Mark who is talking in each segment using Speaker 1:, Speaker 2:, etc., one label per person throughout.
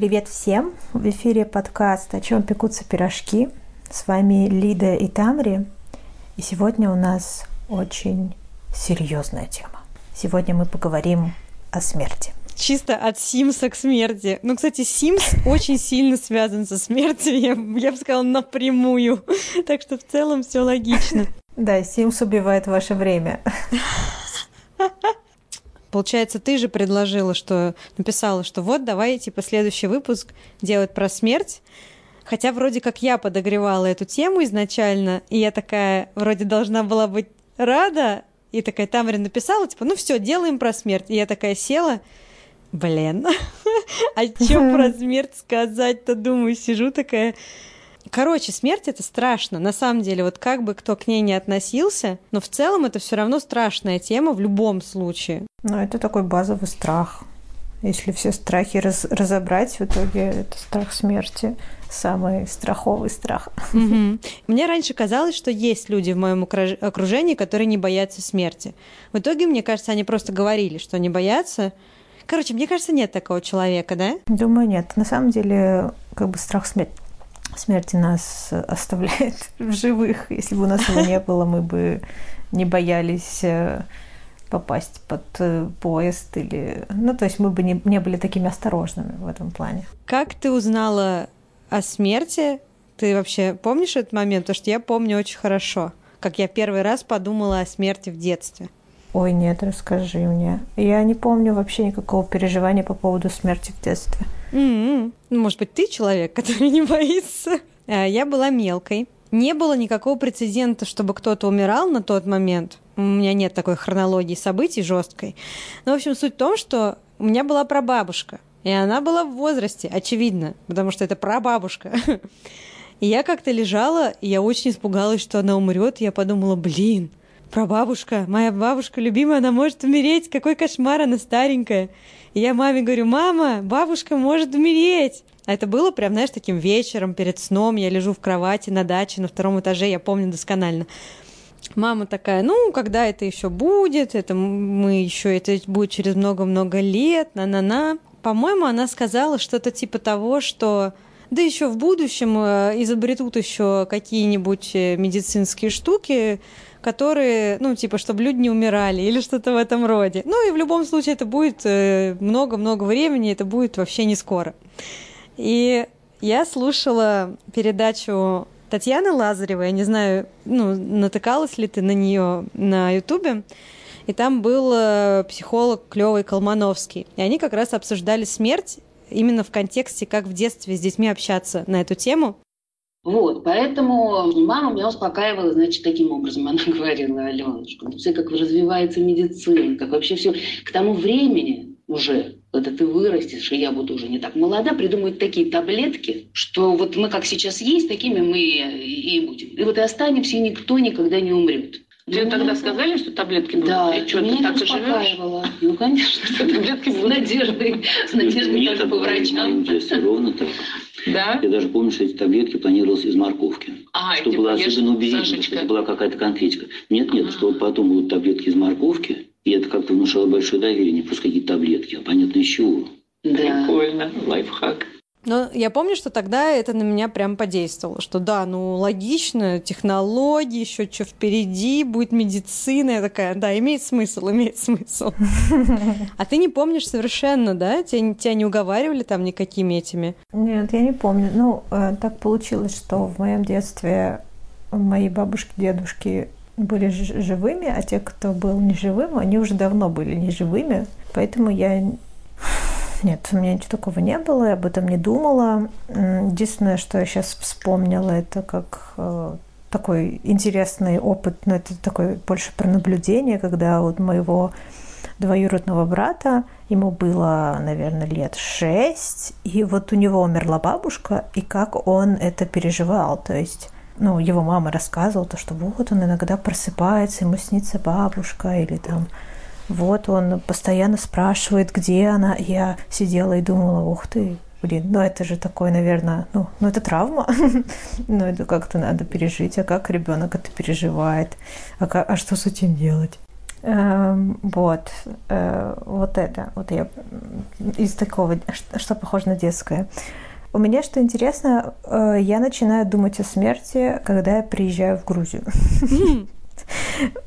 Speaker 1: Привет всем! В эфире подкаст «О чем пекутся пирожки». С вами Лида и Тамри. И сегодня у нас очень серьезная тема. Сегодня мы поговорим о смерти.
Speaker 2: Чисто от Симса к смерти. Ну, кстати, Симс очень сильно связан со смертью, я, я бы сказала, напрямую. Так что в целом все логично.
Speaker 1: Да, Симс убивает ваше время.
Speaker 2: Получается, ты же предложила, что написала, что вот давай типа следующий выпуск делать про смерть. Хотя вроде как я подогревала эту тему изначально, и я такая вроде должна была быть рада, и такая Тамара написала, типа, ну все, делаем про смерть. И я такая села, блин, а что про смерть сказать-то, думаю, сижу такая, Короче, смерть это страшно. На самом деле, вот как бы кто к ней не относился, но в целом это все равно страшная тема в любом случае.
Speaker 1: Ну, это такой базовый страх. Если все страхи раз, разобрать, в итоге это страх смерти самый страховый страх.
Speaker 2: Угу. Мне раньше казалось, что есть люди в моем окружении, которые не боятся смерти. В итоге, мне кажется, они просто говорили, что не боятся. Короче, мне кажется, нет такого человека, да?
Speaker 1: Думаю, нет. На самом деле, как бы страх смерти смерти нас оставляет в живых. Если бы у нас его не было, мы бы не боялись э, попасть под э, поезд или... Ну, то есть мы бы не, не были такими осторожными в этом плане.
Speaker 2: Как ты узнала о смерти? Ты вообще помнишь этот момент? Потому что я помню очень хорошо, как я первый раз подумала о смерти в детстве.
Speaker 1: Ой, нет, расскажи мне. Я не помню вообще никакого переживания по поводу смерти в детстве.
Speaker 2: Mm-hmm. Может быть, ты человек, который не боится? А, я была мелкой. Не было никакого прецедента, чтобы кто-то умирал на тот момент. У меня нет такой хронологии событий жесткой. Но, в общем, суть в том, что у меня была прабабушка. И она была в возрасте, очевидно, потому что это прабабушка. И я как-то лежала, и я очень испугалась, что она умрет. Я подумала, блин, прабабушка, моя бабушка любимая, она может умереть. Какой кошмар, она старенькая. И я маме говорю, мама, бабушка может умереть. А это было прям, знаешь, таким вечером перед сном. Я лежу в кровати на даче на втором этаже, я помню досконально. Мама такая, ну, когда это еще будет, это мы еще, это будет через много-много лет, на-на-на. По-моему, она сказала что-то типа того, что да еще в будущем э, изобретут еще какие-нибудь э, медицинские штуки, которые, ну, типа, чтобы люди не умирали или что-то в этом роде. Ну, и в любом случае это будет э, много-много времени, это будет вообще не скоро. И я слушала передачу Татьяны Лазаревой, я не знаю, ну, натыкалась ли ты на нее на Ютубе, и там был э, психолог клевый Колмановский, и они как раз обсуждали смерть именно в контексте, как в детстве с детьми общаться на эту тему.
Speaker 3: Вот, поэтому мама меня успокаивала, значит, таким образом она говорила, Аленушка, ну все как развивается медицина, как вообще все к тому времени уже, когда ты вырастешь, и я буду уже не так молода, придумают такие таблетки, что вот мы как сейчас есть, такими мы и будем. И вот и останемся, и никто никогда не умрет.
Speaker 4: Тебе ну, тогда сказали, что таблетки будут?
Speaker 3: Да, и что, меня ты так успокаивала. Ну, конечно, что таблетки с надеждой. С надеждой даже по врачам.
Speaker 5: ровно так. Да? Я даже помню, что эти таблетки планировалось из морковки. А, что было особенно убедительно, что это была какая-то конкретика. Нет, нет, что вот потом будут таблетки из морковки, и это как-то внушало большое доверие, не просто какие-то таблетки, а понятно из чего.
Speaker 4: Да. Прикольно, лайфхак.
Speaker 2: Но я помню, что тогда это на меня прям подействовало, что да, ну логично, технологии, еще что впереди, будет медицина. Я такая, да, имеет смысл, имеет смысл. А ты не помнишь совершенно, да? Тебя, тебя не уговаривали там никакими этими?
Speaker 1: Нет, я не помню. Ну, э, так получилось, что в моем детстве мои бабушки, дедушки были живыми, а те, кто был неживым, они уже давно были неживыми. Поэтому я нет, у меня ничего такого не было, я об этом не думала. Единственное, что я сейчас вспомнила, это как э, такой интересный опыт, но это такой больше про наблюдение, когда вот моего двоюродного брата, ему было, наверное, лет шесть, и вот у него умерла бабушка, и как он это переживал, то есть ну, его мама рассказывала, то, что вот он иногда просыпается, ему снится бабушка, или там вот он постоянно спрашивает, где она. Я сидела и думала, ух ты, блин, ну это же такое, наверное, ну, ну это травма, ну это как-то надо пережить, а как ребенок это переживает, а, как, а что с этим делать? Эм, вот, э, вот это, вот я из такого, что похоже на детское. У меня, что интересно, э, я начинаю думать о смерти, когда я приезжаю в Грузию.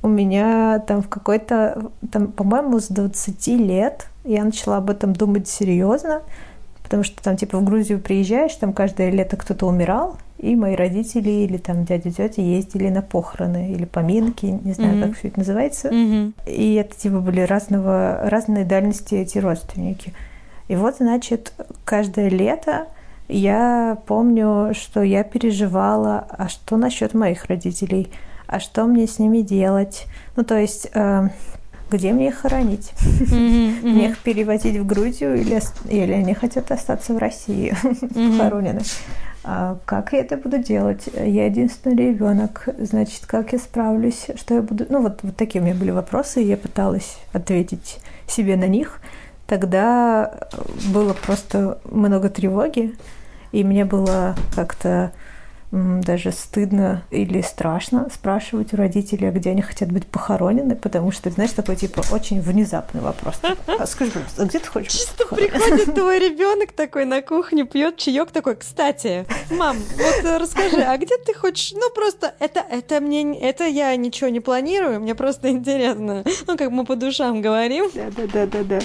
Speaker 1: У меня там в какой-то, там, по-моему, с 20 лет я начала об этом думать серьезно, потому что там, типа, в Грузию приезжаешь, там каждое лето кто-то умирал, и мои родители или там дядя, тетя ездили на похороны или поминки, не знаю, mm-hmm. как все это называется. Mm-hmm. И это, типа, были разного, разной дальности эти родственники. И вот, значит, каждое лето я помню, что я переживала, а что насчет моих родителей, а что мне с ними делать. Ну, то есть, э, где мне их хоронить? Mm-hmm, Мне их перевозить в Грузию или, или они хотят остаться в России похоронены? А как я это буду делать? Я единственный ребенок, значит, как я справлюсь? Что я буду? Ну, вот, вот такие у меня были вопросы, и я пыталась ответить себе на них. Тогда было просто много тревоги, и мне было как-то даже стыдно или страшно спрашивать у родителей, где они хотят быть похоронены, потому что, знаешь, такой типа очень внезапный вопрос. А скажи, а где ты хочешь
Speaker 2: Чисто приходит твой ребенок такой на кухню, пьет чаек такой, кстати, мам, вот э, расскажи, а где ты хочешь? Ну просто это это мне это я ничего не планирую, мне просто интересно. Ну как мы по душам говорим.
Speaker 1: Да, да, да, да, да.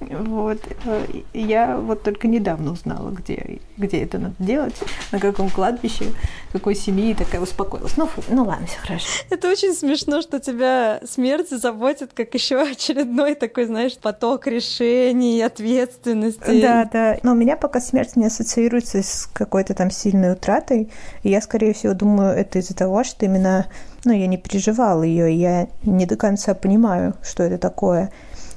Speaker 1: Вот. Э, я вот только недавно узнала, где, где это надо делать, на каком кладбище, какой семьи, такая успокоилась. Ну, ну ладно, все хорошо.
Speaker 2: Это очень смешно, что тебя смерть заботит, как еще очередной такой, знаешь, поток решений, ответственности.
Speaker 1: Да, да. Но у меня пока смерть не ассоциируется с какой-то там сильной утратой. И я, скорее всего, думаю, это из-за того, что именно ну, я не переживала ее, я не до конца понимаю, что это такое.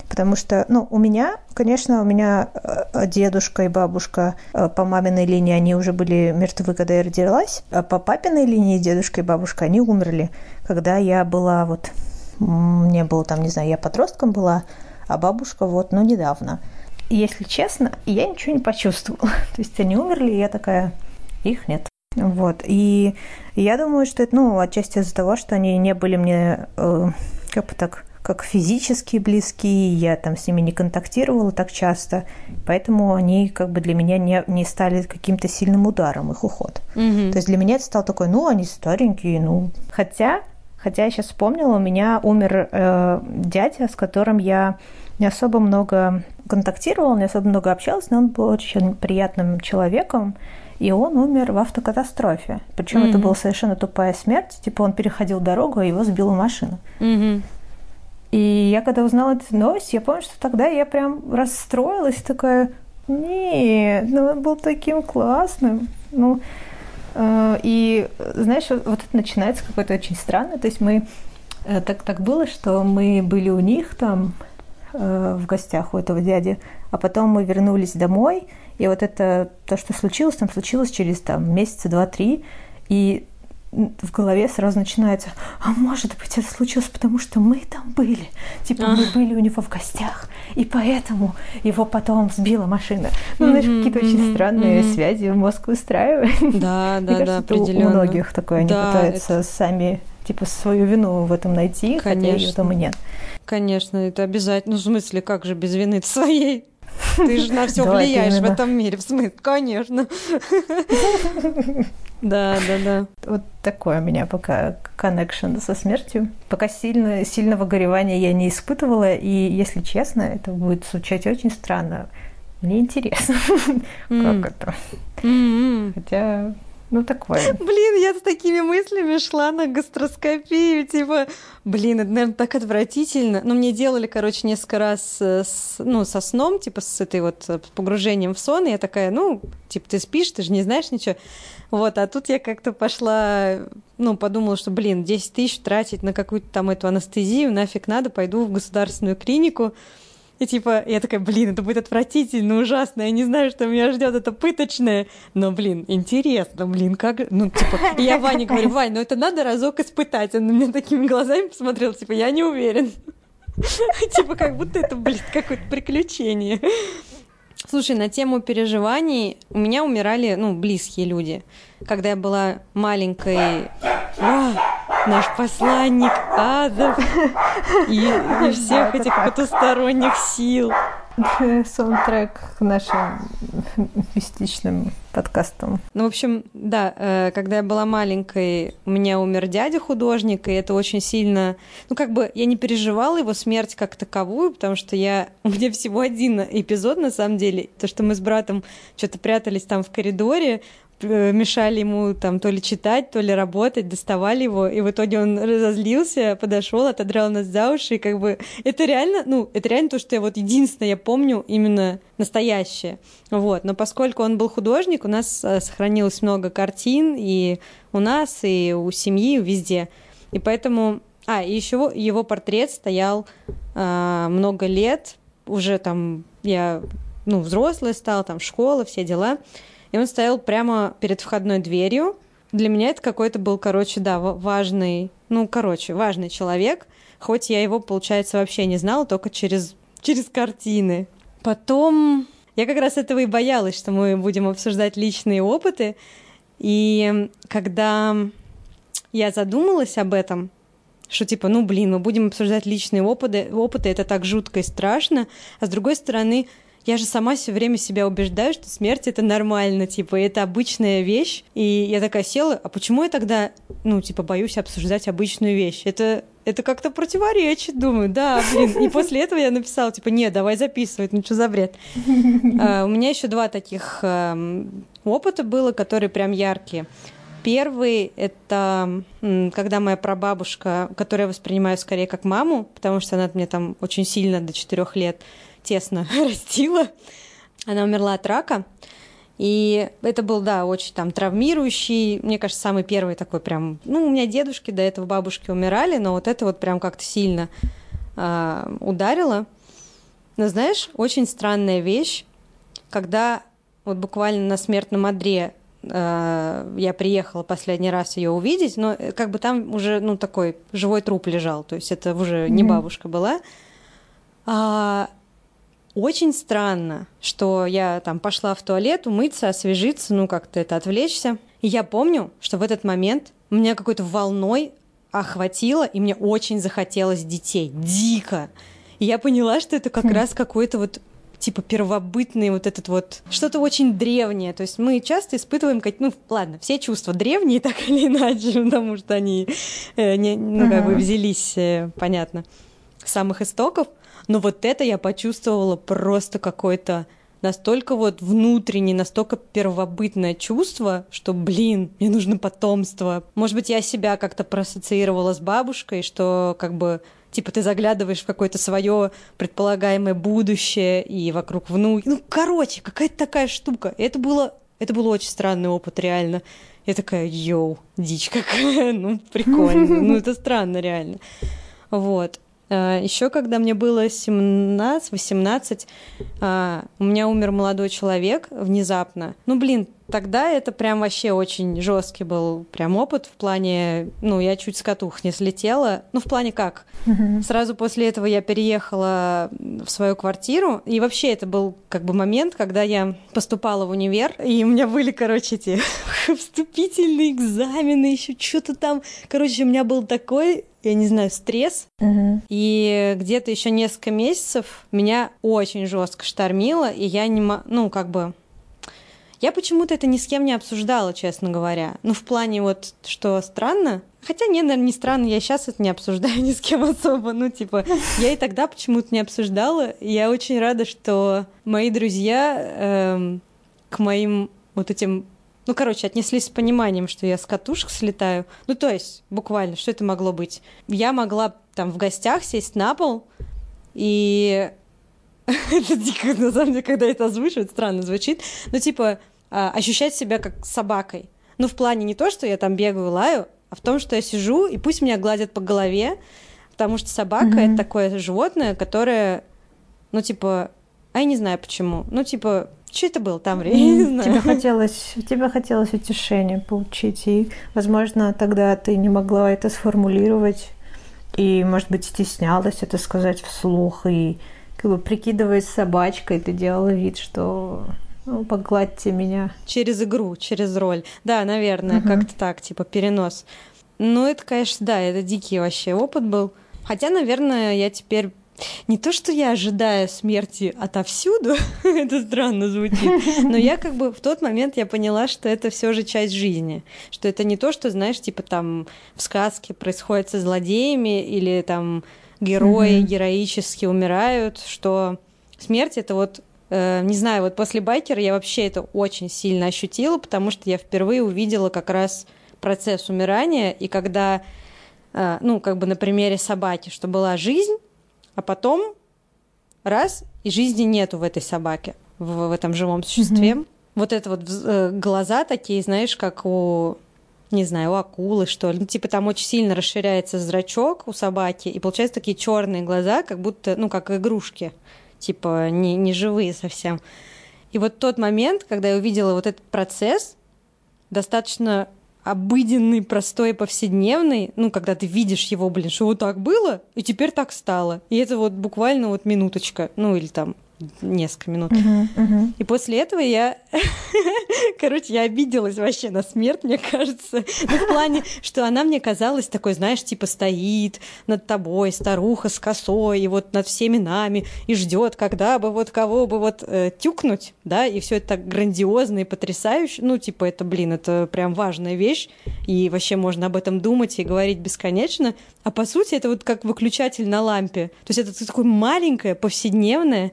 Speaker 1: Потому что, ну, у меня, конечно, у меня э, дедушка и бабушка э, по маминой линии, они уже были мертвы, когда я родилась, а по папиной линии дедушка и бабушка, они умерли, когда я была вот, мне было там, не знаю, я подростком была, а бабушка вот, ну, недавно. Если честно, я ничего не почувствовала. То есть они умерли, и я такая, их нет. Вот. И я думаю, что это, ну, отчасти из-за того, что они не были мне, э, как бы так, как физически близкие, я там с ними не контактировала так часто, поэтому они как бы для меня не, не стали каким-то сильным ударом, их уход. Mm-hmm. То есть для меня это стало такой, ну, они старенькие, ну. Хотя, хотя я сейчас вспомнила, у меня умер э, дядя, с которым я не особо много контактировала, не особо много общалась, но он был очень приятным человеком, и он умер в автокатастрофе. Причем mm-hmm. это была совершенно тупая смерть. Типа он переходил дорогу, а его сбила машина. Mm-hmm. И я когда узнала эту новость, я помню, что тогда я прям расстроилась, такая, нет, ну он был таким классным. Ну, э, и знаешь, вот, это начинается какое-то очень странное. То есть мы э, так, так было, что мы были у них там э, в гостях у этого дяди, а потом мы вернулись домой, и вот это то, что случилось, там случилось через там месяца два-три, и в голове сразу начинается, а может быть, это случилось потому, что мы там были. Типа мы были у него в гостях, и поэтому его потом сбила машина. Ну, знаешь, какие-то очень странные связи в мозг выстраивают.
Speaker 2: Да, да, да, определенно.
Speaker 1: У многих такое, они пытаются сами типа свою вину в этом найти, хотя ее там и нет.
Speaker 2: Конечно, это обязательно. Ну, в смысле, как же без вины своей? Ты же на все влияешь в этом мире, в смысле, конечно. Да, да, да.
Speaker 1: Вот такое у меня пока коннекшн со смертью. Пока сильно, сильного горевания я не испытывала, и, если честно, это будет звучать очень странно. Мне интересно, как это. Хотя ну, такое.
Speaker 2: Блин, я с такими мыслями шла на гастроскопию, типа, блин, это, наверное, так отвратительно. Ну, мне делали, короче, несколько раз э, с, ну, со сном, типа, с этой вот э, погружением в сон, и я такая, ну, типа, ты спишь, ты же не знаешь ничего. Вот, а тут я как-то пошла, ну, подумала, что, блин, 10 тысяч тратить на какую-то там эту анестезию, нафиг надо, пойду в государственную клинику, и типа, я такая, блин, это будет отвратительно, ужасно, я не знаю, что меня ждет, это пыточное. Но, блин, интересно, блин, как... Ну, типа, я Ване говорю, Вань, ну это надо разок испытать. Он на меня такими глазами посмотрел, типа, я не уверен. Типа, как будто это, блин, какое-то приключение. Слушай, на тему переживаний у меня умирали, ну, близкие люди. Когда я была маленькой... О, наш посланник Адам и, и всех этих потусторонних сил.
Speaker 1: Саундтрек к нашим мистичным подкастам.
Speaker 2: Ну, в общем, да, э, когда я была маленькой, у меня умер дядя художник, и это очень сильно... Ну, как бы я не переживала его смерть как таковую, потому что я... У меня всего один эпизод, на самом деле, то, что мы с братом что-то прятались там в коридоре, мешали ему там то ли читать, то ли работать, доставали его, и в итоге он разозлился, подошел, отодрал нас за уши, и как бы это реально, ну, это реально то, что я вот единственное я помню именно настоящее, вот, но поскольку он был художник, у нас э, сохранилось много картин и у нас, и у семьи, везде, и поэтому, а, и еще его портрет стоял э, много лет, уже там я, ну, взрослая стала, там школа, все дела, и он стоял прямо перед входной дверью. Для меня это какой-то был, короче, да, важный, ну, короче, важный человек, хоть я его, получается, вообще не знала, только через, через картины. Потом я как раз этого и боялась, что мы будем обсуждать личные опыты. И когда я задумалась об этом, что типа, ну блин, мы будем обсуждать личные опыты, опыты, это так жутко и страшно, а с другой стороны, я же сама все время себя убеждаю, что смерть это нормально, типа, это обычная вещь. И я такая села, а почему я тогда, ну, типа, боюсь обсуждать обычную вещь? Это это как-то противоречит, думаю, да, блин. И после этого я написала, типа, нет, давай записывать, ну что за бред. Uh, у меня еще два таких uh, опыта было, которые прям яркие. Первый — это когда моя прабабушка, которую я воспринимаю скорее как маму, потому что она мне там очень сильно до четырех лет тесно растила. Она умерла от рака. И это был, да, очень там травмирующий, мне кажется, самый первый такой прям... Ну, у меня дедушки до этого бабушки умирали, но вот это вот прям как-то сильно э, ударило. Но знаешь, очень странная вещь, когда вот буквально на смертном одре э, я приехала последний раз ее увидеть, но э, как бы там уже, ну, такой живой труп лежал, то есть это уже mm-hmm. не бабушка была. А, очень странно, что я там пошла в туалет умыться, освежиться, ну как-то это отвлечься. И я помню, что в этот момент меня какой-то волной охватило, и мне очень захотелось детей. Дико. И я поняла, что это как хм. раз какой-то вот типа первобытный вот этот вот что-то очень древнее. То есть мы часто испытываем, как, ну ладно, все чувства древние так или иначе, потому что они э, не, ну, как бы взялись, э, понятно, с самых истоков. Но вот это я почувствовала просто какое-то настолько вот внутреннее, настолько первобытное чувство, что, блин, мне нужно потомство. Может быть, я себя как-то проассоциировала с бабушкой, что как бы типа ты заглядываешь в какое-то свое предполагаемое будущее и вокруг внуки. Ну, короче, какая-то такая штука. И это было, это был очень странный опыт, реально. Я такая, йоу, дичь какая, ну, прикольно, ну, это странно, реально. Вот. Э, Еще когда мне было 17-18, а, у меня умер молодой человек внезапно. Ну, блин, тогда это прям вообще очень жесткий был прям опыт в плане, ну, я чуть с катух не слетела. Ну, в плане как? Mm-hmm. Сразу после этого я переехала в свою квартиру, и вообще это был как бы момент, когда я поступала в универ, и у меня были, короче, эти вступительные экзамены, еще что-то там. Короче, у меня был такой я не знаю, стресс. Угу. И где-то еще несколько месяцев меня очень жестко штормило, и я не, ну, как бы я почему-то это ни с кем не обсуждала, честно говоря. Ну, в плане вот, что странно. Хотя, не, наверное, не странно, я сейчас это не обсуждаю ни с кем особо. Ну, типа, я и тогда почему-то не обсуждала. Я очень рада, что мои друзья эм, к моим вот этим ну, короче, отнеслись с пониманием, что я с катушек слетаю. Ну, то есть, буквально, что это могло быть? Я могла там в гостях сесть на пол, и это дико, на самом деле, когда это озвучивают, странно звучит, но типа а, ощущать себя как собакой. Ну, в плане не то, что я там бегаю, лаю, а в том, что я сижу, и пусть меня гладят по голове, потому что собака mm-hmm. это такое животное, которое, ну, типа, а я не знаю почему, ну, типа, что это было там время? Я не знаю.
Speaker 1: Тебе хотелось, тебе хотелось утешение получить, и, возможно, тогда ты не могла это сформулировать, и, может быть, стеснялась это сказать вслух, и как бы прикидываясь собачкой, ты делала вид, что ну, погладьте меня.
Speaker 2: Через игру, через роль. Да, наверное, угу. как-то так, типа перенос. Ну, это, конечно, да, это дикий вообще опыт был. Хотя, наверное, я теперь не то, что я ожидаю смерти отовсюду, это странно звучит, но я как бы в тот момент я поняла, что это все же часть жизни, что это не то, что, знаешь, типа там в сказке происходит со злодеями или там герои mm-hmm. героически умирают, что смерть это вот не знаю, вот после байкера я вообще это очень сильно ощутила, потому что я впервые увидела как раз процесс умирания, и когда, э, ну, как бы на примере собаки, что была жизнь, а потом раз, и жизни нету в этой собаке, в, в этом живом существе. Mm-hmm. Вот это вот э, глаза такие, знаешь, как у не знаю, у акулы, что ли. Ну, типа там очень сильно расширяется зрачок у собаки, и получаются такие черные глаза, как будто, ну, как игрушки, типа не, не живые совсем. И вот тот момент, когда я увидела вот этот процесс, достаточно обыденный, простой, повседневный, ну, когда ты видишь его, блин, что вот так было, и теперь так стало. И это вот буквально вот минуточка, ну, или там несколько минут. Uh-huh, uh-huh. И после этого я, короче, я обиделась вообще на смерть, мне кажется. Ну, в плане, что она мне казалась такой, знаешь, типа стоит над тобой, старуха с косой, и вот над всеми нами, и ждет, когда бы вот кого бы вот э, тюкнуть, да, и все это так грандиозно и потрясающе. Ну, типа, это, блин, это прям важная вещь, и вообще можно об этом думать и говорить бесконечно. А по сути, это вот как выключатель на лампе. То есть это такое маленькое, повседневное,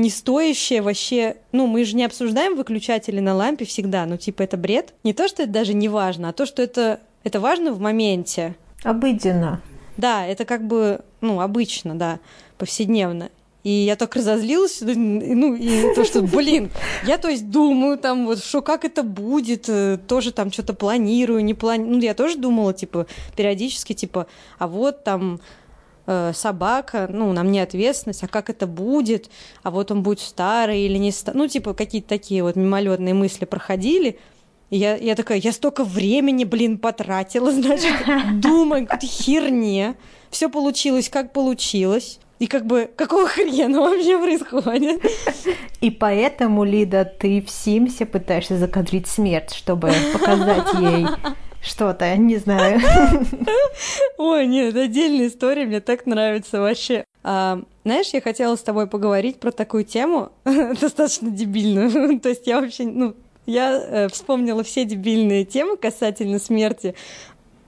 Speaker 2: не стоящее вообще... Ну, мы же не обсуждаем выключатели на лампе всегда, ну, типа, это бред. Не то, что это даже не важно, а то, что это, это важно в моменте.
Speaker 1: Обыденно.
Speaker 2: Да, это как бы, ну, обычно, да, повседневно. И я так разозлилась, ну, и то, что, блин, я, то есть, думаю там, вот, что как это будет, э, тоже там что-то планирую, не планирую. Ну, я тоже думала, типа, периодически, типа, а вот там собака, ну, на мне ответственность, а как это будет, а вот он будет старый или не старый, ну, типа какие-то такие вот мимолетные мысли проходили, и я, я такая, я столько времени, блин, потратила, значит, думаю, какой-то херне, все получилось, как получилось. И как бы, какого хрена вообще происходит?
Speaker 1: И поэтому, Лида, ты в Симсе пытаешься закадрить смерть, чтобы показать ей что-то, не знаю.
Speaker 2: Ой, нет, отдельная история, мне так нравится вообще. А, знаешь, я хотела с тобой поговорить про такую тему, достаточно дебильную. То есть я вообще, ну, я э, вспомнила все дебильные темы касательно смерти.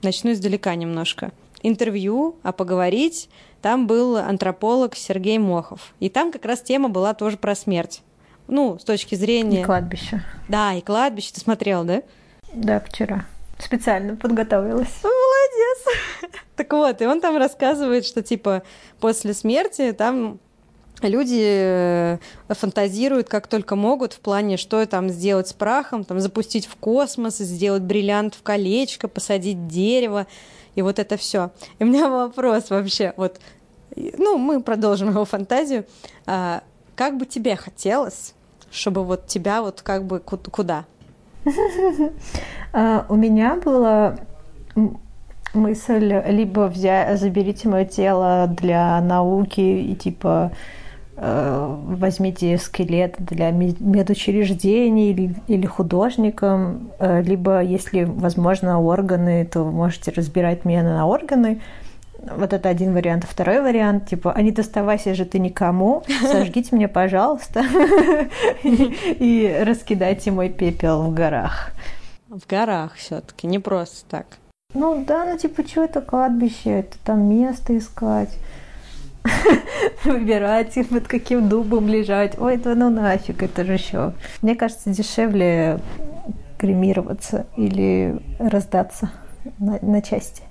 Speaker 2: Начну издалека немножко. Интервью, а поговорить. Там был антрополог Сергей Мохов. И там как раз тема была тоже про смерть. Ну, с точки зрения...
Speaker 1: И кладбище.
Speaker 2: Да, и кладбище. Ты смотрел, да?
Speaker 1: Да, вчера. Специально подготовилась.
Speaker 2: Молодец. Так вот, и он там рассказывает, что типа после смерти там люди э, фантазируют как только могут в плане, что там сделать с прахом, там запустить в космос, сделать бриллиант в колечко, посадить дерево, и вот это все. И у меня вопрос вообще, вот, ну, мы продолжим его фантазию. А, как бы тебе хотелось, чтобы вот тебя вот как бы куда?
Speaker 1: А, у меня была мысль либо взять, заберите мое тело для науки и типа э, возьмите скелет для медучреждений или, или художникам, э, либо, если возможно, органы, то можете разбирать меня на органы. Вот это один вариант. Второй вариант, типа, а не доставайся же ты никому, сожгите мне, пожалуйста, и раскидайте мой пепел в горах.
Speaker 2: В горах все-таки, не просто так.
Speaker 1: Ну да, ну типа, что это кладбище, это там место искать, выбирать, под каким дубом лежать. Ой, это ну нафиг, это же еще. Мне кажется, дешевле кремироваться или раздаться на, на части.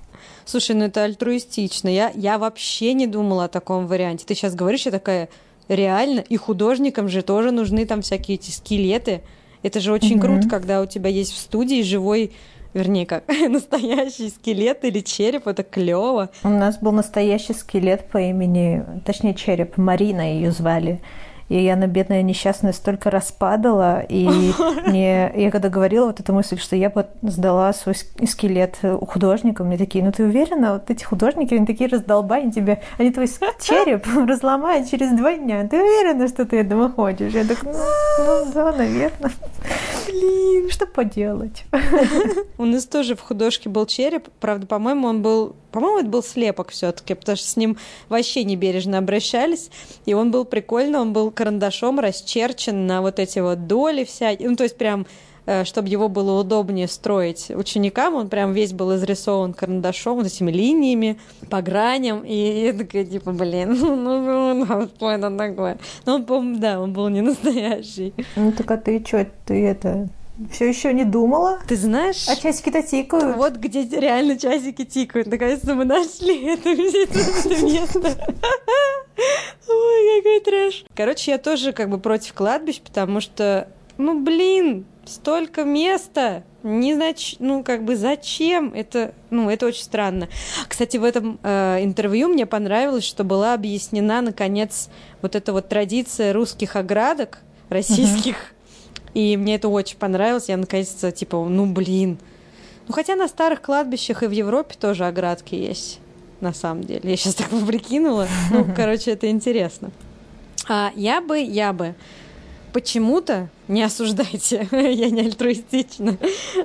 Speaker 2: Слушай, ну это альтруистично. Я, я вообще не думала о таком варианте. Ты сейчас говоришь, я такая, реально, и художникам же тоже нужны там всякие эти скелеты. Это же очень угу. круто, когда у тебя есть в студии живой вернее, как настоящий скелет или череп, это клево.
Speaker 1: У нас был настоящий скелет по имени, точнее череп, Марина ее звали. И она, бедная несчастная, столько распадала. И мне, я когда говорила вот эту мысль, что я бы сдала свой скелет художникам, мне такие, ну ты уверена, вот эти художники, они такие раздолбани тебе, они твой череп разломают через два дня. Ты уверена, что ты этого хочешь? Я так, ну, ну да, наверное.
Speaker 2: Блин, что
Speaker 1: поделать?
Speaker 2: У нас тоже в художке был череп. Правда, по-моему, он был... По-моему, это был слепок все таки потому что с ним вообще не бережно обращались. И он был прикольно, он был карандашом расчерчен на вот эти вот доли всякие. Ну, то есть прям чтобы его было удобнее строить ученикам, он прям весь был изрисован карандашом, вот этими линиями, по граням, и я такая, типа, блин, ну, ну, ну, что это такое? Ну, он, по да, он был не настоящий.
Speaker 1: Ну, так а ты что, ты это, все еще не думала?
Speaker 2: Ты знаешь?
Speaker 1: А часики-то тикают.
Speaker 2: Вот где реально часики тикают. Наконец-то мы нашли это, это место. Ой, какой трэш. Короче, я тоже как бы против кладбищ, потому что, ну, блин, столько места, не знач... ну как бы зачем это, ну это очень странно. Кстати, в этом э, интервью мне понравилось, что была объяснена наконец вот эта вот традиция русских оградок российских, uh-huh. и мне это очень понравилось. Я наконец-то типа, ну блин, ну хотя на старых кладбищах и в Европе тоже оградки есть, на самом деле. Я сейчас так прикинула. Ну, короче, это интересно. А я бы, я бы почему-то, не осуждайте, я не альтруистична,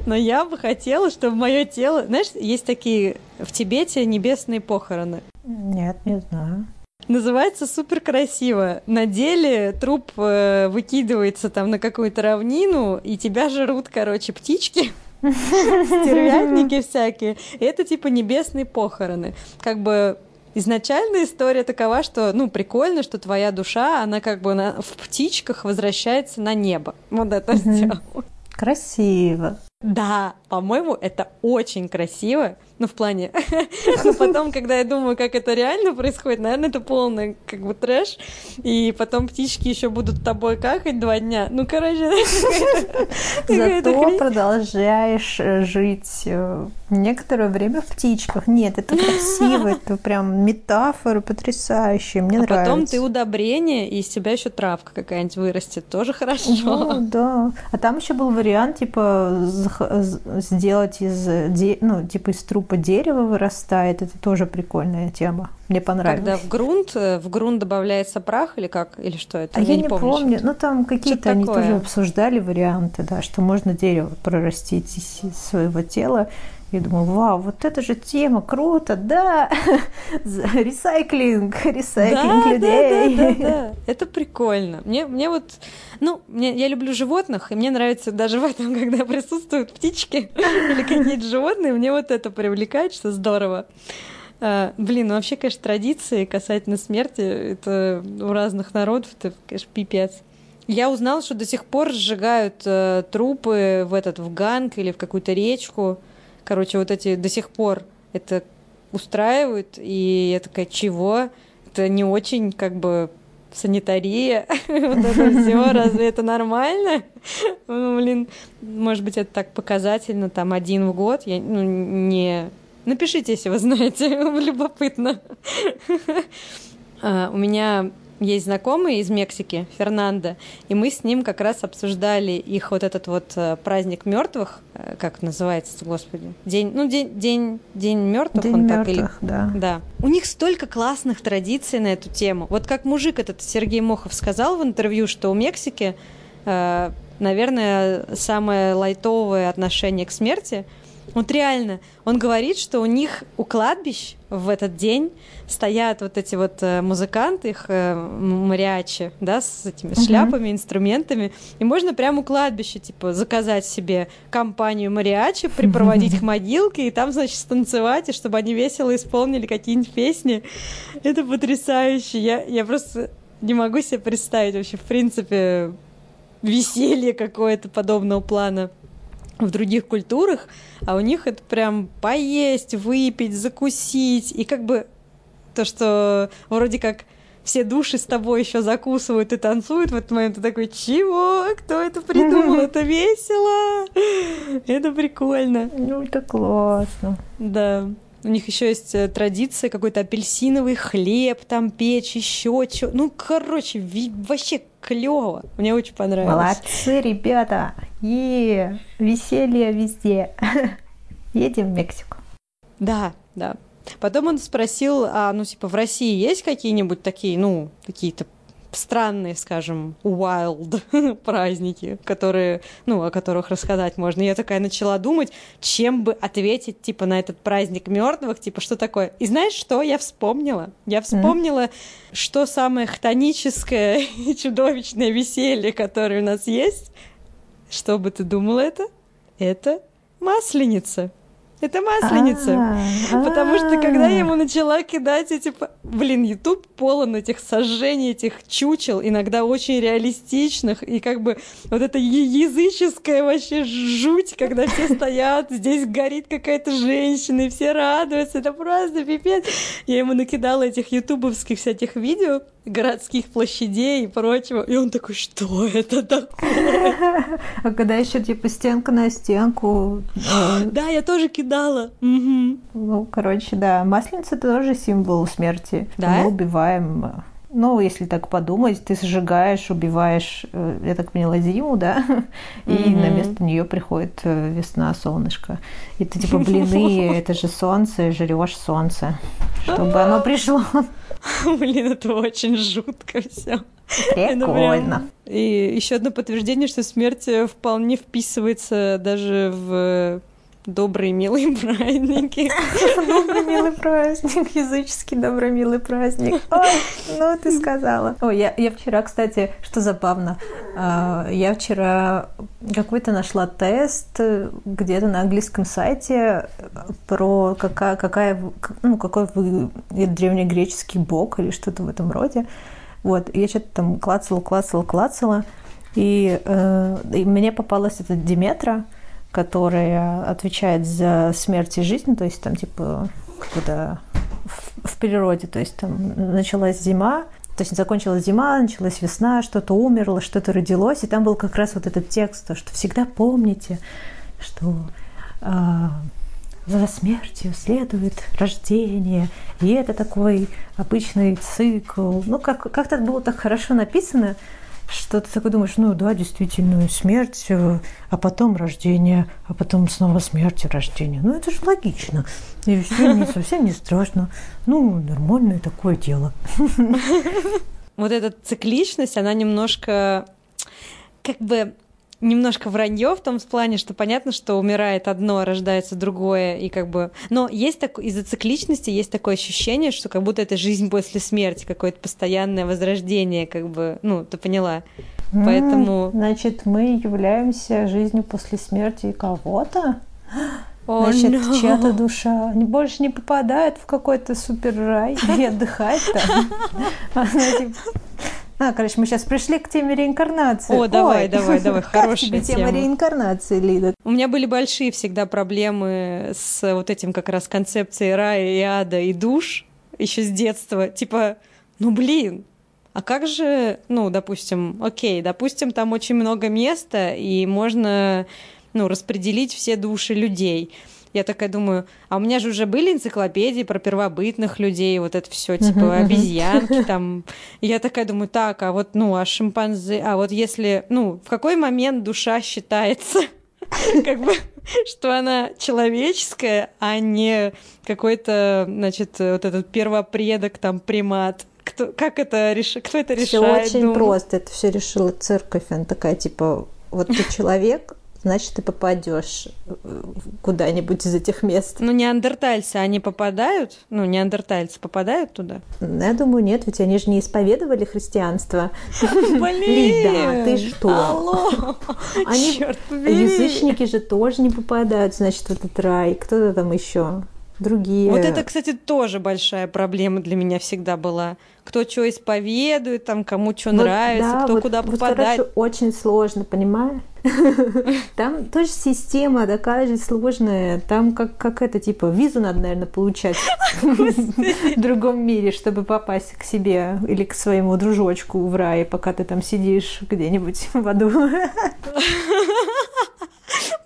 Speaker 2: но я бы хотела, чтобы мое тело... Знаешь, есть такие в Тибете небесные похороны.
Speaker 1: Нет, не знаю.
Speaker 2: Называется супер красиво. На деле труп э, выкидывается там на какую-то равнину, и тебя жрут, короче, птички. Стервятники всякие. Это типа небесные похороны. Как бы изначально история такова, что, ну, прикольно, что твоя душа, она как бы на, в птичках возвращается на небо. Вот это mm-hmm. сделал.
Speaker 1: Красиво.
Speaker 2: Да, по-моему, это очень красиво. Ну, в плане... Но потом, когда я думаю, как это реально происходит, наверное, это полный как бы трэш. И потом птички еще будут тобой какать два дня. Ну, короче...
Speaker 1: Зато продолжаешь э, жить э, некоторое время в птичках. Нет, это красиво, это прям метафора потрясающая, мне нравится.
Speaker 2: Потом ты удобрение, и из тебя еще травка какая-нибудь вырастет, тоже хорошо.
Speaker 1: Ну, да. А там еще был вариант, типа, сделать из, ну, типа, из трупа дерева вырастает, это тоже прикольная тема. Мне понравилось.
Speaker 2: Когда в грунт, э, в грунт добавляется прах или как, или что это?
Speaker 1: А я, я не помню. помню. Ну там какие-то они такое. тоже обсуждали варианты, да, что можно дерево прорастить из своего тела я думаю, вау, вот это же тема, круто, да, ресайклинг, ресайклинг да, людей.
Speaker 2: Да, да, да, да, это прикольно. Мне, мне вот, ну, мне, я люблю животных, и мне нравится даже в этом, когда присутствуют птички или какие-то животные, мне вот это привлекает, что здорово. А, блин, ну вообще, конечно, традиции касательно смерти, это у разных народов, это, конечно, пипец. Я узнала, что до сих пор сжигают э, трупы в этот в ганг или в какую-то речку. Короче, вот эти до сих пор это устраивают, и я такая, чего? Это не очень как бы санитария, вот это все, разве это нормально? Ну, блин, может быть, это так показательно, там, один в год, я, ну, не... Напишите, если вы знаете, любопытно. А, у меня есть знакомый из Мексики, Фернандо, и мы с ним как раз обсуждали их вот этот вот э, праздник мертвых, э, как называется, господи, день, ну день, день, день мертвых,
Speaker 1: день
Speaker 2: он
Speaker 1: мертвых, так
Speaker 2: или,
Speaker 1: да.
Speaker 2: да. У них столько классных традиций на эту тему. Вот как мужик этот Сергей Мохов сказал в интервью, что у Мексики, э, наверное, самое лайтовое отношение к смерти. Вот реально, он говорит, что у них у кладбищ в этот день стоят вот эти вот э, музыканты, их э, мариачи, да, с этими uh-huh. шляпами, инструментами, и можно прямо у кладбища, типа, заказать себе компанию мариачи, припроводить uh-huh. к могилке, и там, значит, станцевать, и чтобы они весело исполнили какие-нибудь песни. Это потрясающе. Я, я просто не могу себе представить вообще, в принципе, веселье какое-то подобного плана в других культурах, а у них это прям поесть, выпить, закусить, и как бы то, что вроде как все души с тобой еще закусывают и танцуют в этот момент, ты такой, чего? Кто это придумал? Это весело! Это прикольно.
Speaker 1: Ну, это классно.
Speaker 2: Да. У них еще есть э, традиция какой-то апельсиновый хлеб там печь, еще что. Ну, короче, вообще клево. Мне очень понравилось.
Speaker 1: Молодцы, ребята. И веселье везде. Едем в Мексику.
Speaker 2: Да, да. Потом он спросил, а ну типа в России есть какие-нибудь такие, ну, какие-то странные, скажем, wild праздники, которые, ну, о которых рассказать можно. Я такая начала думать, чем бы ответить, типа, на этот праздник мертвых, типа, что такое. И знаешь, что я вспомнила? Я вспомнила, mm-hmm. что самое хтоническое и чудовищное веселье, которое у нас есть. Что бы ты думала это? Это масленица. Это масленица. А-а-а. Потому что когда я ему начала кидать эти... Блин, YouTube полон этих сожжений, этих чучел, иногда очень реалистичных, и как бы вот это языческая вообще жуть, когда все стоят, здесь горит какая-то женщина, и все радуются, это просто пипец. Я ему накидала этих ютубовских всяких видео, городских площадей и прочего. И он такой, что это такое?
Speaker 1: А когда еще типа стенка на стенку.
Speaker 2: Э, да, я тоже кидала.
Speaker 1: Ну, короче, да. Масленица тоже символ смерти. Да? Мы убиваем э, ну, если так подумать, ты сжигаешь, убиваешь, э, я так поняла, зиму, да, и mm-hmm. на место нее приходит весна, солнышко. И ты типа, блины, это же солнце, жрешь солнце, чтобы оно пришло.
Speaker 2: Блин, это очень жутко все.
Speaker 1: Прикольно.
Speaker 2: И еще одно подтверждение, что смерть вполне вписывается даже в добрые, милые праздники.
Speaker 1: Добрый, милый праздник, языческий добрый, милый праздник. Ой, ну ты сказала. Ой, я, я вчера, кстати, что забавно, а, я вчера какой-то нашла тест где-то на английском сайте про какая, какая ну, какой вы древнегреческий бог или что-то в этом роде. Вот, я что-то там клацала, клацала, клацала, и, э, и мне попалась эта Диметра, которая отвечает за смерть и жизнь, то есть там типа когда в, природе, то есть там началась зима, то есть закончилась зима, началась весна, что-то умерло, что-то родилось, и там был как раз вот этот текст, что всегда помните, что э, за смертью следует рождение, и это такой обычный цикл. Ну, как, как-то было так хорошо написано, что ты такой думаешь, ну да, действительно, смерть, э, а потом рождение, а потом снова смерть и рождение. Ну это же логично. И все не, совсем не страшно. Ну, нормальное такое дело.
Speaker 2: Вот эта цикличность, она немножко как бы немножко вранье в том плане, что понятно, что умирает одно, рождается другое, и как бы... Но есть так... из-за цикличности есть такое ощущение, что как будто это жизнь после смерти, какое-то постоянное возрождение, как бы, ну, ты поняла. Поэтому...
Speaker 1: Значит, мы являемся жизнью после смерти кого-то? Oh, Значит, no. чья-то душа больше не попадает в какой-то супер рай и отдыхать там. Она типа а, короче, мы сейчас пришли к теме реинкарнации.
Speaker 2: О, давай, Ой, давай, давай, хорошая
Speaker 1: тебе тема. тема реинкарнации, Лида.
Speaker 2: У меня были большие всегда проблемы с вот этим как раз концепцией рая и ада и душ еще с детства. Типа, ну блин, а как же, ну, допустим, окей, допустим, там очень много места, и можно, ну, распределить все души людей. Я такая думаю, а у меня же уже были энциклопедии про первобытных людей, вот это все, типа обезьянки там. И я такая думаю, так, а вот, ну, а шимпанзе, а вот если, ну, в какой момент душа считается как бы, что она человеческая, а не какой-то, значит, вот этот первопредок, там, примат. Кто, как это решит? Кто это решает?
Speaker 1: Все очень просто. Это все решила церковь. Она такая, типа, вот ты человек, значит, ты попадешь э, куда-нибудь из этих мест.
Speaker 2: Ну, неандертальцы, они попадают? Ну, неандертальцы попадают туда?
Speaker 1: Я думаю, нет, ведь они же не исповедовали христианство.
Speaker 2: Блин! Лида,
Speaker 1: ты что?
Speaker 2: Алло!
Speaker 1: Они, язычники же тоже не попадают, значит, в этот рай. Кто-то там еще другие.
Speaker 2: Вот это, кстати, тоже большая проблема для меня всегда была. Кто что исповедует, там, кому что вот, нравится, да, кто вот, куда попадает. Вот,
Speaker 1: короче, очень сложно, понимаешь? Там тоже система такая же сложная. Там как, как это, типа, визу надо, наверное, получать в другом мире, чтобы попасть к себе или к своему дружочку в рай, пока ты там сидишь где-нибудь в аду.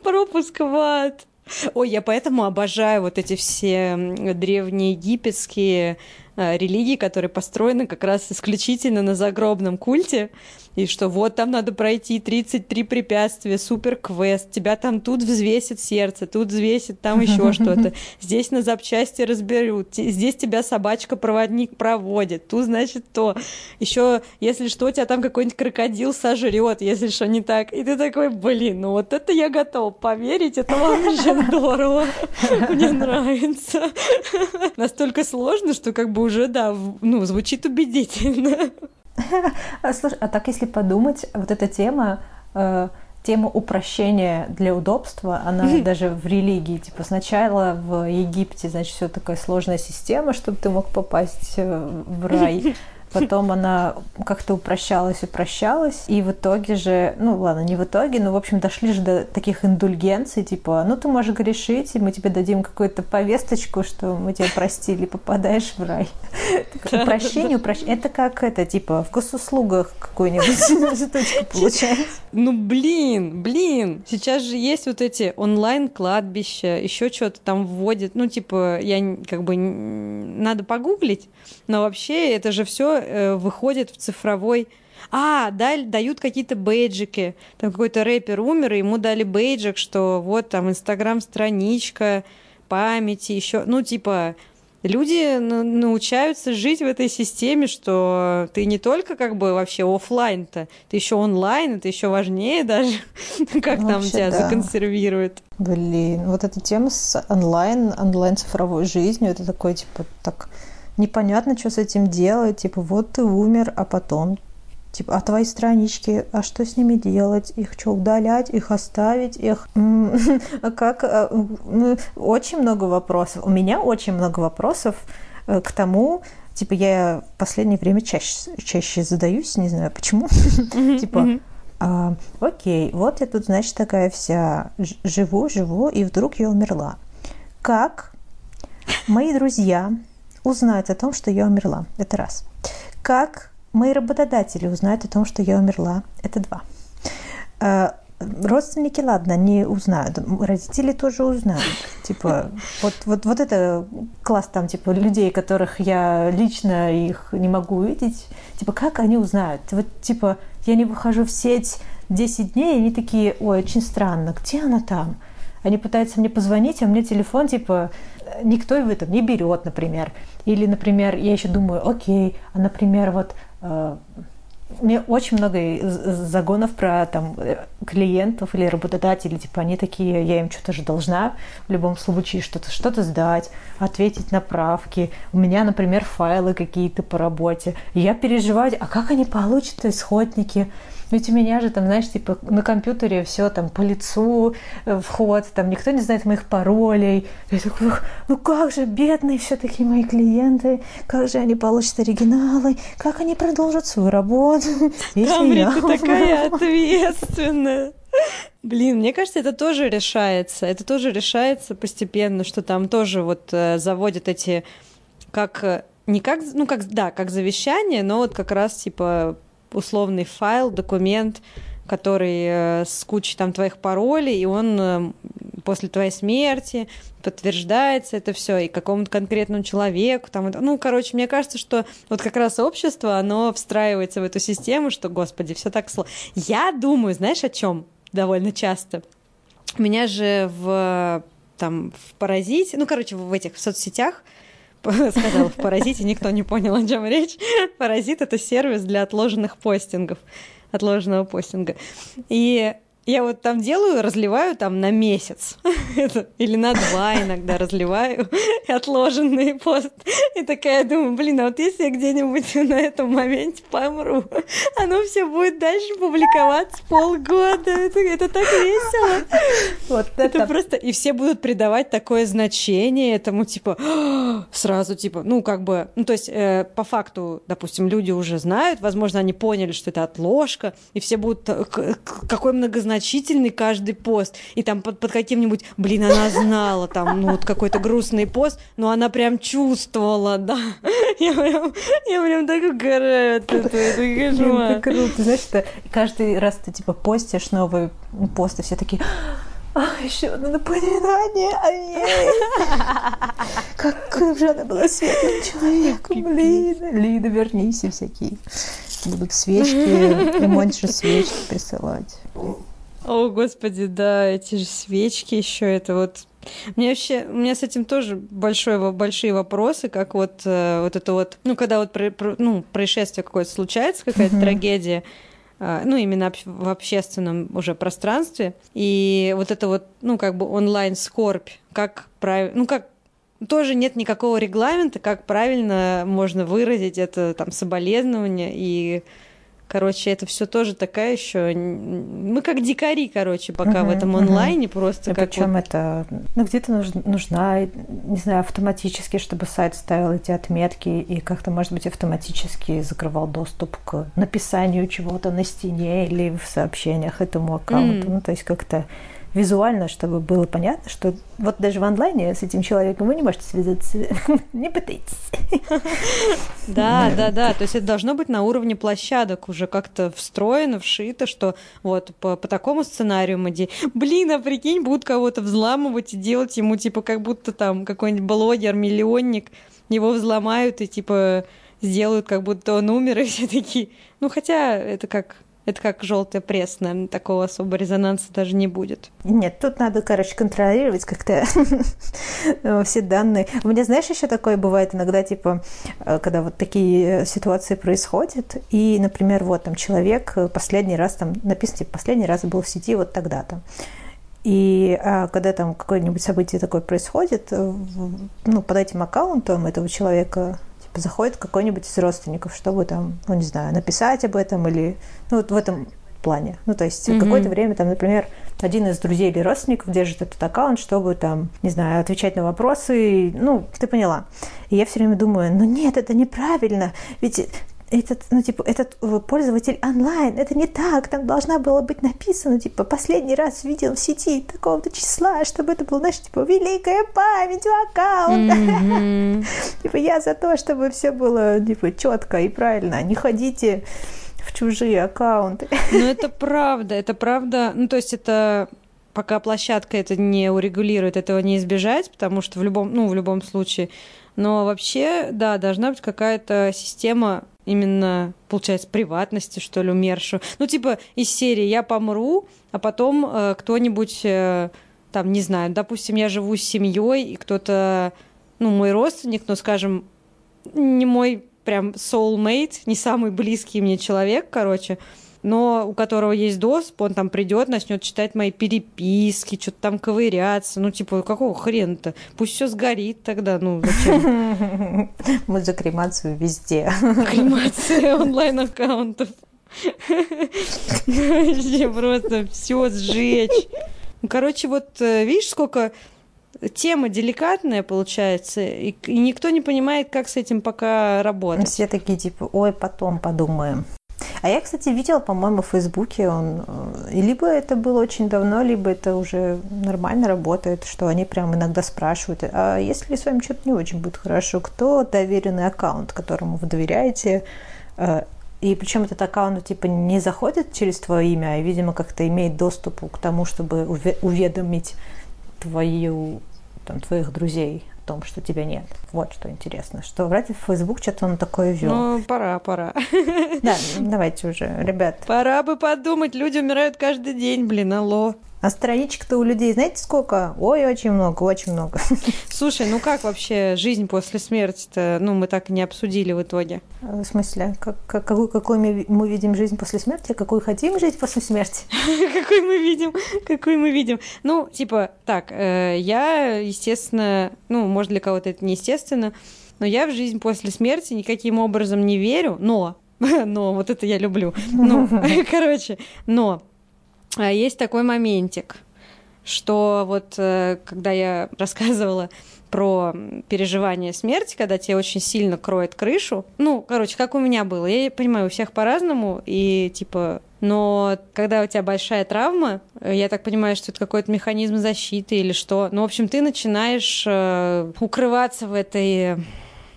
Speaker 2: Пропуск в ад. Ой, я поэтому обожаю вот эти все древние египетские э, религий, которые построены как раз исключительно на загробном культе, и что вот там надо пройти 33 препятствия, супер квест, тебя там тут взвесит сердце, тут взвесит там еще что-то, здесь на запчасти разберут, здесь тебя собачка-проводник проводит, тут значит то. Еще, если что, тебя там какой-нибудь крокодил сожрет, если что не так. И ты такой, блин, ну вот это я готов поверить, это вообще здорово. Мне нравится. Настолько сложно, что как бы уже, да, ну, звучит убедительно.
Speaker 1: Слушай, а так если подумать, вот эта тема, э, тема упрощения для удобства, она даже в религии, типа сначала в Египте, значит, все такая сложная система, чтобы ты мог попасть э, в рай. Потом она как-то упрощалась, упрощалась. И в итоге же, ну ладно, не в итоге, но, в общем, дошли же до таких индульгенций, типа, ну ты можешь грешить, и мы тебе дадим какую-то повесточку, что мы тебя простили, попадаешь в рай. Упрощение, упрощение. Это как это, типа, в госуслугах цветочку получается.
Speaker 2: Ну, блин, блин. Сейчас же есть вот эти онлайн-кладбища, еще что-то там вводят. Ну, типа, я как бы надо погуглить, но вообще это же все э, выходит в цифровой а, да, дают какие-то бейджики. Там какой-то рэпер умер, и ему дали бейджик, что вот там инстаграм-страничка, памяти, еще, ну, типа, люди научаются жить в этой системе, что ты не только как бы вообще офлайн то ты еще онлайн, это еще важнее даже, как ну, там тебя да. законсервируют.
Speaker 1: Блин, вот эта тема с онлайн, онлайн цифровой жизнью, это такой, типа, так непонятно, что с этим делать. Типа, вот ты умер, а потом Типа, а твои странички, а что с ними делать? Их что, удалять, их оставить, их... А как? А, ну, очень много вопросов. У меня очень много вопросов э, к тому, типа, я в последнее время чаще, чаще задаюсь, не знаю почему. Типа, а, окей, вот я тут, значит, такая вся живу, живу, и вдруг я умерла. Как мои друзья узнают о том, что я умерла? Это раз. Как Мои работодатели узнают о том, что я умерла. Это два. Э, родственники, ладно, не узнают. Родители тоже узнают. Типа, вот, вот, вот это класс там, типа, людей, которых я лично их не могу увидеть. Типа, как они узнают? Вот, типа, я не выхожу в сеть 10 дней, и они такие, ой, очень странно, где она там? Они пытаются мне позвонить, а меня телефон, типа, никто его там не берет, например. Или, например, я еще думаю, окей, а, например, вот Э, мне очень много загонов про там клиентов или работодателей, типа они такие, я им что-то же должна в любом случае что-то что-то сдать, ответить на правки. У меня, например, файлы какие-то по работе. Я переживаю, а как они получат исходники? Ведь у меня же там, знаешь, типа на компьютере все там по лицу, э, вход, там никто не знает моих паролей. Я такой, ну как же, бедные все-таки мои клиенты, как же они получат оригиналы, как они продолжат свою работу.
Speaker 2: Камри, ты такая ответственная. Блин, мне кажется, это тоже решается. Это тоже решается постепенно, что там тоже вот э, заводят эти как э, не как, ну как, да, как завещание, но вот как раз типа условный файл, документ, который э, с кучей там твоих паролей, и он э, после твоей смерти подтверждается это все и какому-то конкретному человеку. Там, ну, короче, мне кажется, что вот как раз общество, оно встраивается в эту систему, что, господи, все так сложно. Я думаю, знаешь, о чем довольно часто? У меня же в там в паразите, ну, короче, в этих в соцсетях сказала в «Паразите», никто не понял, о чем речь. «Паразит» — это сервис для отложенных постингов, отложенного постинга. И я вот там делаю, разливаю там на месяц или на два иногда разливаю отложенный пост. И такая думаю, блин, а вот если я где-нибудь на этом моменте помру, оно все будет дальше публиковаться полгода. Это, это так весело. Вот это... это просто... И все будут придавать такое значение этому, типа, сразу, типа, ну, как бы, ну, то есть, э, по факту, допустим, люди уже знают, возможно, они поняли, что это отложка, и все будут, э, какой многозначительный значительный каждый пост. И там под, под каким-нибудь, блин, она знала, там, ну, вот какой-то грустный пост, но она прям чувствовала, да. Я прям, я прям так угораю от этого, это кошмар.
Speaker 1: Как круто, знаешь, что каждый раз ты, типа, постишь новый пост, и все такие, А, еще одно напоминание о ней. Как же она была светлым человеком, блин. Лида, вернись, и всякие будут свечки, эмоджи свечки присылать.
Speaker 2: О, господи, да, эти же свечки еще, это вот мне вообще, у меня с этим тоже большой, большие вопросы, как вот, э, вот это вот, ну, когда вот про, про, ну, происшествие какое-то случается, какая-то mm-hmm. трагедия, э, ну, именно в общественном уже пространстве, и вот это вот, ну, как бы онлайн-скорбь, как правильно, ну, как тоже нет никакого регламента, как правильно можно выразить это там соболезнование и Короче, это все тоже такая еще. Мы как дикари, короче, пока угу, в этом онлайне угу. просто.
Speaker 1: И как причем вот... это, ну где-то нужна, не знаю, автоматически, чтобы сайт ставил эти отметки и как-то, может быть, автоматически закрывал доступ к написанию чего-то на стене или в сообщениях этому аккаунту. Mm. Ну, то есть как-то визуально, чтобы было понятно, что вот даже в онлайне с этим человеком вы не можете связаться. не пытайтесь.
Speaker 2: Да, да, да. То есть это должно быть на уровне площадок уже как-то встроено, вшито, что вот по, по такому сценарию мы... Де... Блин, а прикинь, будут кого-то взламывать и делать ему типа как будто там какой-нибудь блогер, миллионник, его взломают и типа сделают, как будто он умер, и все такие. Ну, хотя это как это как желтая пресс, наверное, такого особого резонанса даже не будет.
Speaker 1: Нет, тут надо, короче, контролировать как-то все данные. У меня, знаешь, еще такое бывает иногда, типа, э, когда вот такие ситуации происходят, и, например, вот там человек последний раз, там написано, типа, последний раз был в сети вот тогда-то. И а, когда там какое-нибудь событие такое происходит, э, ну, под этим аккаунтом этого человека заходит какой-нибудь из родственников, чтобы там, ну не знаю, написать об этом или ну вот в этом плане. Ну, то есть mm-hmm. какое-то время там, например, один из друзей или родственников держит этот аккаунт, чтобы там, не знаю, отвечать на вопросы. Ну, ты поняла. И я все время думаю, ну нет, это неправильно. Ведь этот, ну, типа, этот э, пользователь онлайн, это не так, там должна была быть написано, типа, последний раз видел в сети такого-то числа, чтобы это было, знаешь, типа, великая память у аккаунта. Mm-hmm. типа, я за то, чтобы все было, типа, четко и правильно, не ходите в чужие аккаунты.
Speaker 2: Ну, это правда, это правда, ну, то есть это пока площадка это не урегулирует, этого не избежать, потому что в любом, ну, в любом случае но вообще, да, должна быть какая-то система именно, получается, приватности, что ли, умершего. Ну, типа, из серии «Я помру», а потом э, кто-нибудь, э, там, не знаю, допустим, я живу с семьей, и кто-то, ну, мой родственник, ну, скажем, не мой прям soulmate, не самый близкий мне человек, короче, но у которого есть доступ, он там придет, начнет читать мои переписки, что-то там ковыряться. Ну, типа, какого хрена-то? Пусть все сгорит тогда, ну, зачем?
Speaker 1: Мы за кремацию везде.
Speaker 2: Кремация онлайн-аккаунтов. Вообще просто все сжечь. Ну, короче, вот э, видишь, сколько тема деликатная получается, и, и никто не понимает, как с этим пока работать.
Speaker 1: Все такие типа, ой, потом подумаем. А я, кстати, видела, по-моему, в Фейсбуке он... Э, либо это было очень давно, либо это уже нормально работает, что они прям иногда спрашивают, а если с вами что-то не очень будет хорошо, кто доверенный аккаунт, которому вы доверяете, э, и причем этот аккаунт типа не заходит через твое имя, а, видимо, как-то имеет доступ к тому, чтобы уведомить твою, там, твоих друзей том, что тебя нет. Вот что интересно. Что вроде Facebook что-то он такое вел.
Speaker 2: Ну, пора, пора.
Speaker 1: Да, давайте уже, ребят.
Speaker 2: Пора бы подумать, люди умирают каждый день, блин, алло.
Speaker 1: А страничек-то у людей, знаете, сколько? Ой, очень много, очень много.
Speaker 2: Слушай, ну как вообще жизнь после смерти-то? Ну, мы так и не обсудили в итоге.
Speaker 1: В смысле? Как, как, какую, какую мы, мы видим жизнь после смерти, какую хотим жить после смерти?
Speaker 2: Какой мы видим, какой мы видим. Ну, типа, так, э, я, естественно, ну, может, для кого-то это неестественно, но я в жизнь после смерти никаким образом не верю, но но вот это я люблю. Ну, короче, но есть такой моментик, что вот э, когда я рассказывала про переживание смерти, когда тебе очень сильно кроет крышу. Ну, короче, как у меня было. Я понимаю, у всех по-разному, и типа... Но когда у тебя большая травма, э, я так понимаю, что это какой-то механизм защиты или что. Ну, в общем, ты начинаешь э, укрываться в этой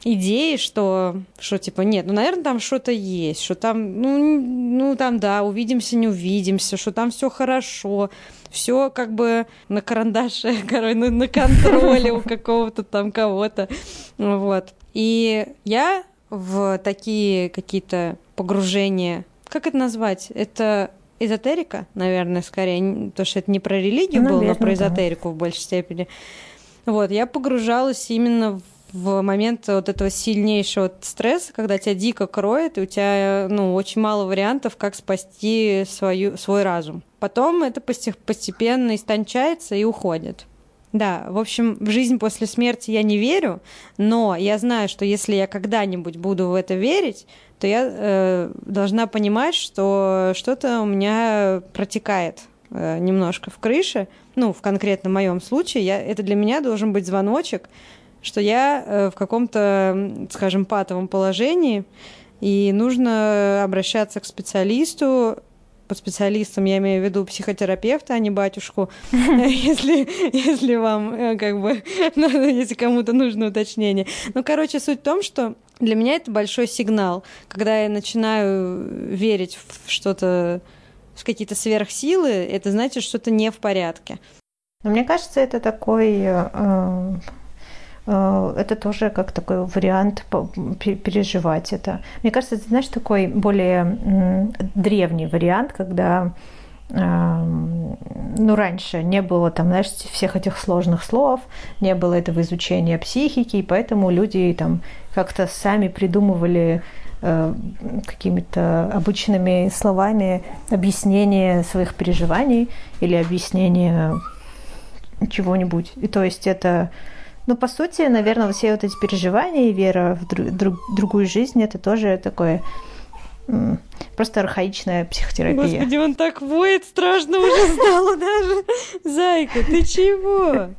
Speaker 2: идеи, что, что типа, нет, ну, наверное, там что-то есть, что там, ну, ну, там, да, увидимся, не увидимся, что там все хорошо, все как бы на карандаше, короче, на, на контроле у какого-то там кого-то, вот. И я в такие какие-то погружения, как это назвать? Это эзотерика, наверное, скорее, потому что это не про религию ну, было, но про эзотерику да. в большей степени. Вот, я погружалась именно в момент вот этого сильнейшего стресса, когда тебя дико кроет, и у тебя ну, очень мало вариантов, как спасти свою, свой разум. Потом это постепенно истончается и уходит. Да, в общем, в жизнь после смерти я не верю, но я знаю, что если я когда-нибудь буду в это верить, то я э, должна понимать, что что-то у меня протекает э, немножко в крыше. Ну, в конкретно моем случае, я, это для меня должен быть звоночек, что я э, в каком-то, скажем, патовом положении, и нужно обращаться к специалисту, под специалистом я имею в виду психотерапевта, а не батюшку, если, если вам, э, как бы, если кому-то нужно уточнение. Ну, короче, суть в том, что для меня это большой сигнал, когда я начинаю верить в что-то, в какие-то сверхсилы, это значит, что-то не в порядке.
Speaker 1: Мне кажется, это такой э, Э, это тоже как такой вариант переживать это. Мне кажется, это, знаешь, такой более древний вариант, когда эм, ну, раньше не было там, знаешь, всех этих сложных слов, не было этого изучения психики, и поэтому люди там как-то сами придумывали э, какими-то обычными словами объяснение своих переживаний или объяснение чего-нибудь. И то есть это ну, по сути, наверное, все вот эти переживания и вера в друг, друг, другую жизнь, это тоже такое просто архаичная психотерапия.
Speaker 2: Господи, он так воет, страшно уже стало даже. Зайка, ты чего?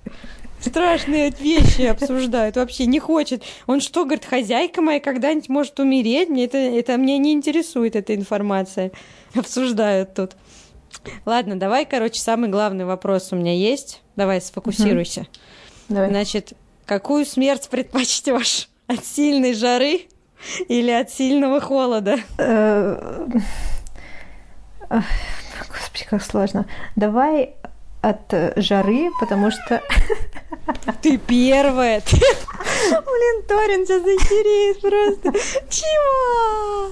Speaker 2: Страшные вещи обсуждают, вообще не хочет. Он что, говорит, хозяйка моя когда-нибудь может умереть? Мне это, это мне не интересует эта информация. Обсуждают тут. Ладно, давай, короче, самый главный вопрос у меня есть. Давай, сфокусируйся. Угу. Давай. Значит, какую смерть предпочтешь? От сильной жары или от сильного холода? Э,
Speaker 1: господи, как сложно. Давай от жары, потому что...
Speaker 2: Ты первая. Блин, Торин сейчас захереет просто. Чего?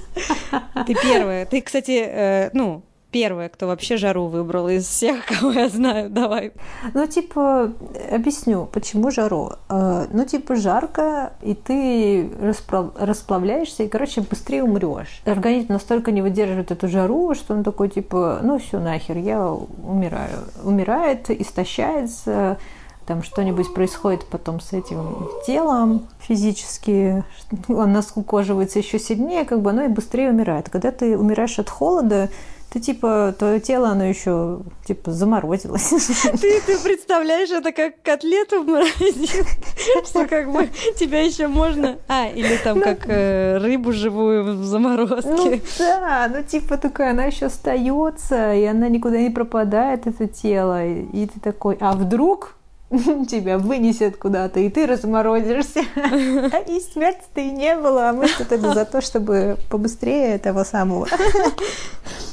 Speaker 2: Ты первая. Ты, кстати, э, ну, первая, кто вообще жару выбрал из всех, кого я знаю. Давай.
Speaker 1: Ну, типа, объясню, почему жару. Э, ну, типа, жарко, и ты расплавляешься, и, короче, быстрее умрешь. Организм настолько не выдерживает эту жару, что он такой, типа, ну, все нахер, я умираю. Умирает, истощается, там что-нибудь происходит потом с этим телом физически, она скукоживается еще сильнее, как бы, оно и быстрее умирает. Когда ты умираешь от холода, ты типа, твое тело, оно еще типа заморозилось.
Speaker 2: Ты, ты представляешь это как котлету в морозилке, что как бы тебя еще можно... А, или там ну, как э, рыбу живую в заморозке.
Speaker 1: Ну да, ну типа такая, она еще остается, и она никуда не пропадает, это тело. И ты такой, а вдруг тебя вынесет куда-то, и ты разморозишься. И смерти-то и не было, а мы что-то за то, чтобы побыстрее этого самого.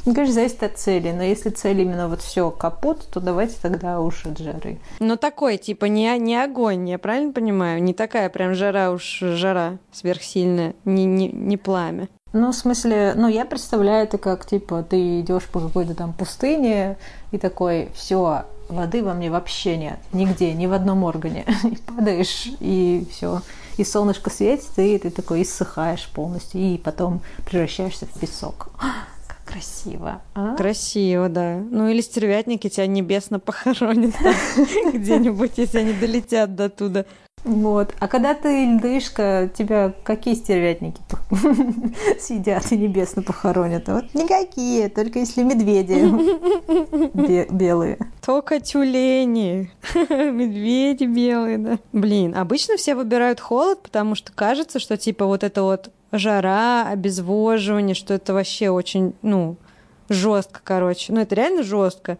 Speaker 1: Ну, конечно, зависит от цели, но если цель именно вот все капут, то давайте тогда уж от жары.
Speaker 2: Но такой, типа, не, не огонь, я правильно понимаю? Не такая прям жара уж жара сверхсильная, не, не, не пламя.
Speaker 1: Ну, в смысле, ну, я представляю это как, типа, ты идешь по какой-то там пустыне и такой, все, воды во мне вообще нет, нигде, ни в одном органе. И падаешь, и все. И солнышко светит, и ты такой иссыхаешь полностью, и потом превращаешься в песок. Красиво.
Speaker 2: А? Красиво, да. Ну или стервятники тебя небесно похоронят где-нибудь, если они долетят до туда.
Speaker 1: Вот. А когда ты льдышка, тебя какие стервятники съедят и небесно похоронят? Вот никакие, только если медведи белые.
Speaker 2: Только тюлени. Медведи белые, да. Блин, обычно все выбирают холод, потому что кажется, что типа вот это вот жара, обезвоживание, что это вообще очень, ну, жестко, короче. Ну, это реально жестко.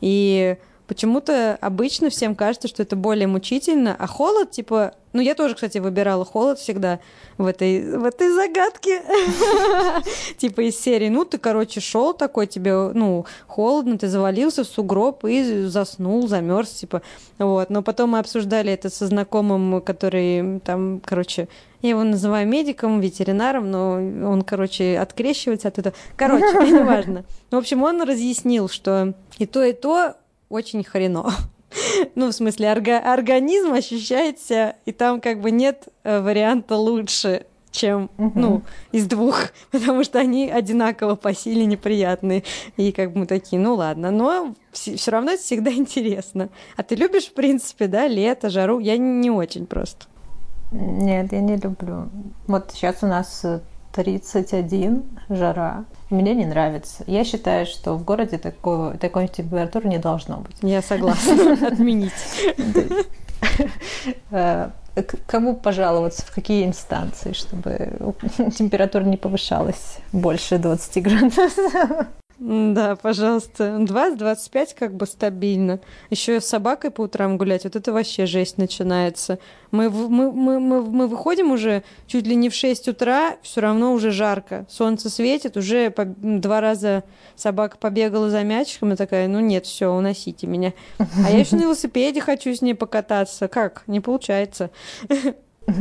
Speaker 2: И почему-то обычно всем кажется, что это более мучительно, а холод, типа, ну, я тоже, кстати, выбирала холод всегда в этой, в этой загадке. Типа из серии, ну, ты, короче, шел такой, тебе, ну, холодно, ты завалился в сугроб и заснул, замерз, типа, вот. Но потом мы обсуждали это со знакомым, который там, короче, я его называю медиком, ветеринаром, но он, короче, открещивается от этого. Короче, неважно. В общем, он разъяснил, что и то, и то очень хреново. Ну, в смысле, орга- организм ощущается, и там как бы нет э, варианта лучше, чем, угу. ну, из двух, потому что они одинаково по силе неприятные. И как бы мы такие, ну ладно, но все равно это всегда интересно. А ты любишь, в принципе, да, лето, жару? Я не очень просто.
Speaker 1: Нет, я не люблю. Вот сейчас у нас 31, жара. Мне не нравится. Я считаю, что в городе такого, такой температуры не должно быть.
Speaker 2: Я согласна. Отменить.
Speaker 1: Э, кому пожаловаться, в какие инстанции, чтобы температура не повышалась больше 20 градусов?
Speaker 2: Да, пожалуйста. 20-25 как бы стабильно. Еще с собакой по утрам гулять, вот это вообще жесть начинается. Мы, мы, мы, мы, мы выходим уже чуть ли не в 6 утра, все равно уже жарко. Солнце светит, уже по, два раза собака побегала за мячиком и такая, ну нет, все, уносите меня. А я еще на велосипеде хочу с ней покататься. Как? Не получается.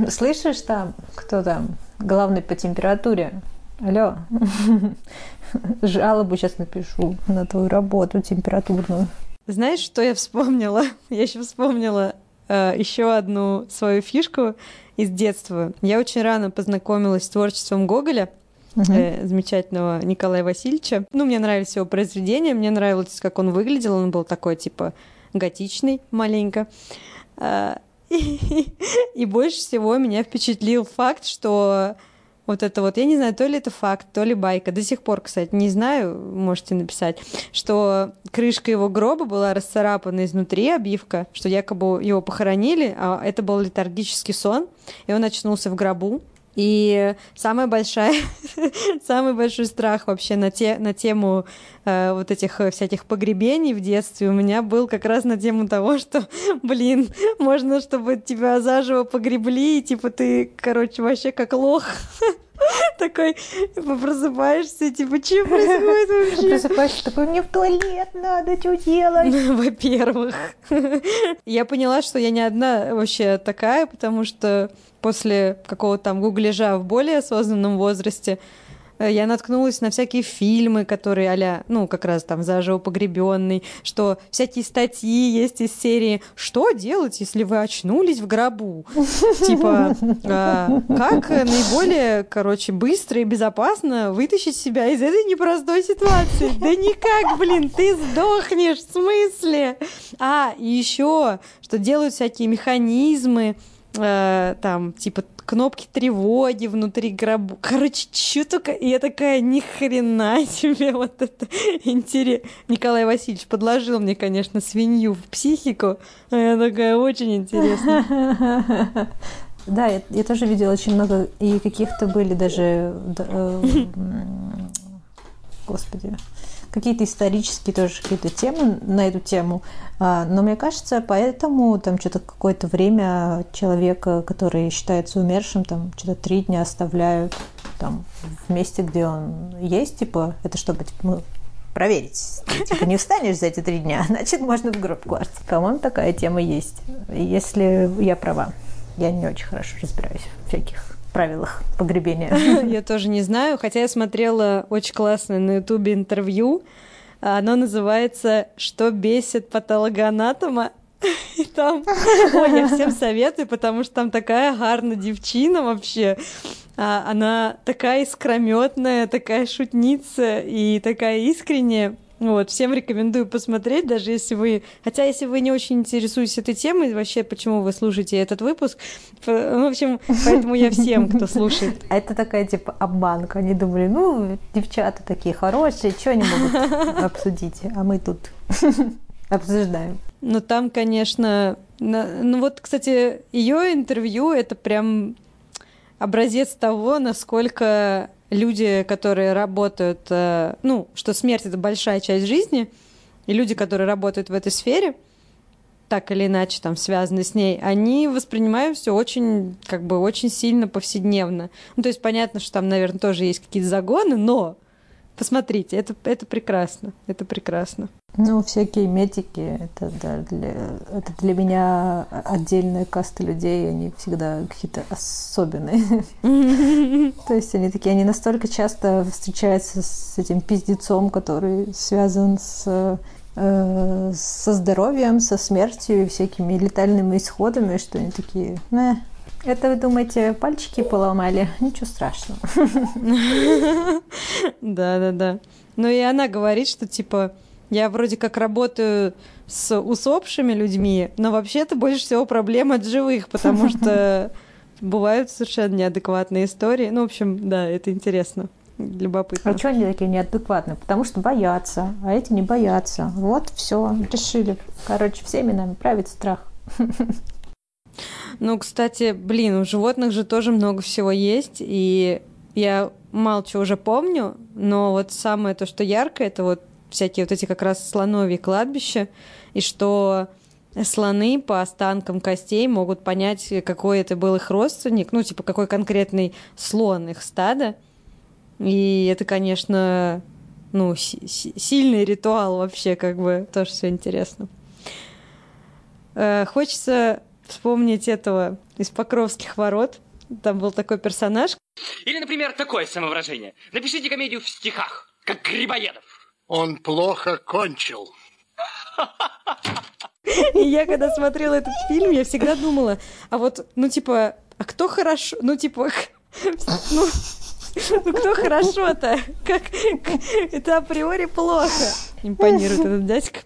Speaker 1: Слышишь там, кто там главный по температуре? Алло, жалобу сейчас напишу на твою работу температурную.
Speaker 2: Знаешь, что я вспомнила? Я еще вспомнила э, еще одну свою фишку из детства. Я очень рано познакомилась с творчеством Гоголя, э, замечательного Николая Васильевича. Ну, мне нравились его произведения, мне нравилось, как он выглядел. Он был такой, типа, готичный маленько. Э, и, и больше всего меня впечатлил факт, что вот это вот, я не знаю, то ли это факт, то ли байка. До сих пор, кстати, не знаю, можете написать, что крышка его гроба была расцарапана изнутри, обивка, что якобы его похоронили, а это был летаргический сон, и он очнулся в гробу. И самая большая, самый большой страх вообще на, те, на тему э, вот этих э, всяких погребений в детстве у меня был как раз на тему того, что, блин, можно, чтобы тебя заживо погребли, и типа ты, короче, вообще как лох. Такой, просыпаешься, типа, что происходит вообще?
Speaker 1: Просыпаешься, такой, мне в туалет надо, что делать?
Speaker 2: Во-первых. Я поняла, что я не одна вообще такая, потому что после какого-то там гуглежа в более осознанном возрасте я наткнулась на всякие фильмы, которые а ну, как раз там заживо погребенный, что всякие статьи есть из серии «Что делать, если вы очнулись в гробу?» Типа, а, как наиболее, короче, быстро и безопасно вытащить себя из этой непростой ситуации? Да никак, блин, ты сдохнешь, в смысле? А, и еще, что делают всякие механизмы, э, там, типа кнопки тревоги внутри гроба. Короче, что только... И я такая, ни хрена себе вот это интересно. Николай Васильевич подложил мне, конечно, свинью в психику. А я такая, очень интересно.
Speaker 1: Да, я, я тоже видела очень много, и каких-то были даже, э, господи, какие-то исторические тоже какие-то темы на эту тему. А, но мне кажется, поэтому там что-то какое-то время человека, который считается умершим, там что-то три дня оставляют там в месте, где он есть, типа, это чтобы типа, ну, проверить. Типа не встанешь за эти три дня, значит, можно в гроб класть. По-моему, такая тема есть. Если я права. Я не очень хорошо разбираюсь в всяких правилах погребения.
Speaker 2: Я тоже не знаю, хотя я смотрела очень классное на ютубе интервью. Оно называется «Что бесит патологоанатома?» И там, ой, я всем советую, потому что там такая гарна девчина вообще. А, она такая искрометная, такая шутница и такая искренняя. Вот, всем рекомендую посмотреть, даже если вы... Хотя, если вы не очень интересуетесь этой темой, вообще, почему вы слушаете этот выпуск, в общем, поэтому я всем, кто слушает.
Speaker 1: А это такая, типа, обманка. Они думали, ну, девчата такие хорошие, что они могут обсудить? А мы тут обсуждаем.
Speaker 2: Ну, там, конечно... Ну, вот, кстати, ее интервью — это прям образец того, насколько люди, которые работают, э, ну, что смерть это большая часть жизни, И люди, которые работают в этой сфере, так или иначе там связаны с ней, они воспринимают все очень, как бы, очень сильно повседневно. Ну, то есть понятно, что там, наверное, тоже есть какие-то загоны, но посмотрите, это, это прекрасно, это прекрасно.
Speaker 1: Ну, всякие медики, это, да, для, это для меня отдельная каста людей, они всегда какие-то особенные. То есть они такие, они настолько часто встречаются с этим пиздецом, который связан с э, со здоровьем, со смертью и всякими летальными исходами, что они такие, это вы думаете, пальчики поломали? Ничего страшного.
Speaker 2: Да, да, да. Ну и она говорит, что типа я вроде как работаю с усопшими людьми, но вообще-то больше всего проблем от живых, потому что бывают совершенно неадекватные истории. Ну, в общем, да, это интересно. Любопытно.
Speaker 1: А что они такие неадекватные? Потому что боятся, а эти не боятся. Вот, все, решили. Короче, всеми нами правит страх.
Speaker 2: Ну, кстати, блин, у животных же тоже много всего есть, и я мало чего уже помню, но вот самое то, что яркое, это вот всякие вот эти как раз слоновьи кладбища, и что слоны по останкам костей могут понять, какой это был их родственник, ну, типа, какой конкретный слон их стада. И это, конечно, ну, сильный ритуал вообще, как бы, тоже все интересно. Э, хочется вспомнить этого из Покровских ворот. Там был такой персонаж.
Speaker 6: Или, например, такое самовыражение. Напишите комедию в стихах, как Грибоедов.
Speaker 7: Он плохо кончил.
Speaker 2: И я, когда смотрела этот фильм, я всегда думала, а вот, ну, типа, а кто хорошо, ну, типа, ну, ну кто хорошо-то? Как это априори плохо. Импонирует этот дядька.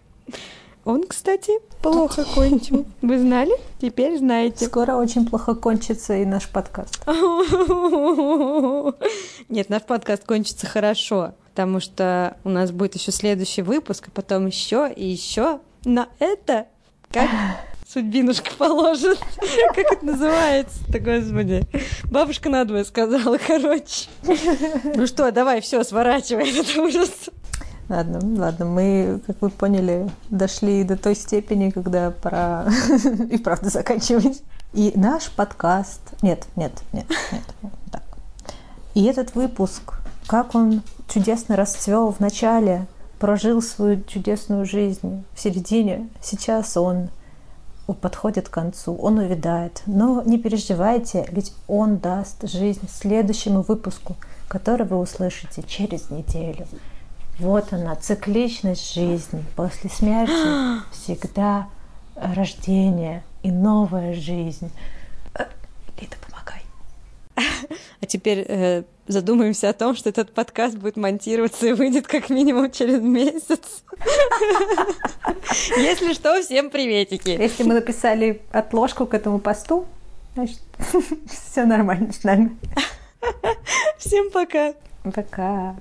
Speaker 2: Он, кстати, плохо кончил. Вы знали? Теперь знаете.
Speaker 1: Скоро очень плохо кончится и наш подкаст.
Speaker 2: Нет, наш подкаст кончится хорошо, потому что у нас будет еще следующий выпуск, а потом еще и еще. На это как судьбинушка положит. Как это называется-то, господи? Бабушка надвое сказала, короче. Ну что, давай, все, сворачивай этот ужас.
Speaker 1: Ладно, ладно, мы, как вы поняли, дошли до той степени, когда пора и правда заканчивать. И наш подкаст... Нет, нет, нет, нет, так. И этот выпуск, как он чудесно расцвел в начале, прожил свою чудесную жизнь в середине, сейчас он подходит к концу, он увядает. Но не переживайте, ведь он даст жизнь следующему выпуску, который вы услышите через неделю. Вот она, цикличность жизни. После смерти всегда рождение и новая жизнь. Э, Лида, помогай.
Speaker 2: А теперь э, задумаемся о том, что этот подкаст будет монтироваться и выйдет как минимум через месяц. Если что, всем приветики.
Speaker 1: Если мы написали отложку к этому посту, значит, все нормально с нами.
Speaker 2: Всем пока.
Speaker 1: Пока.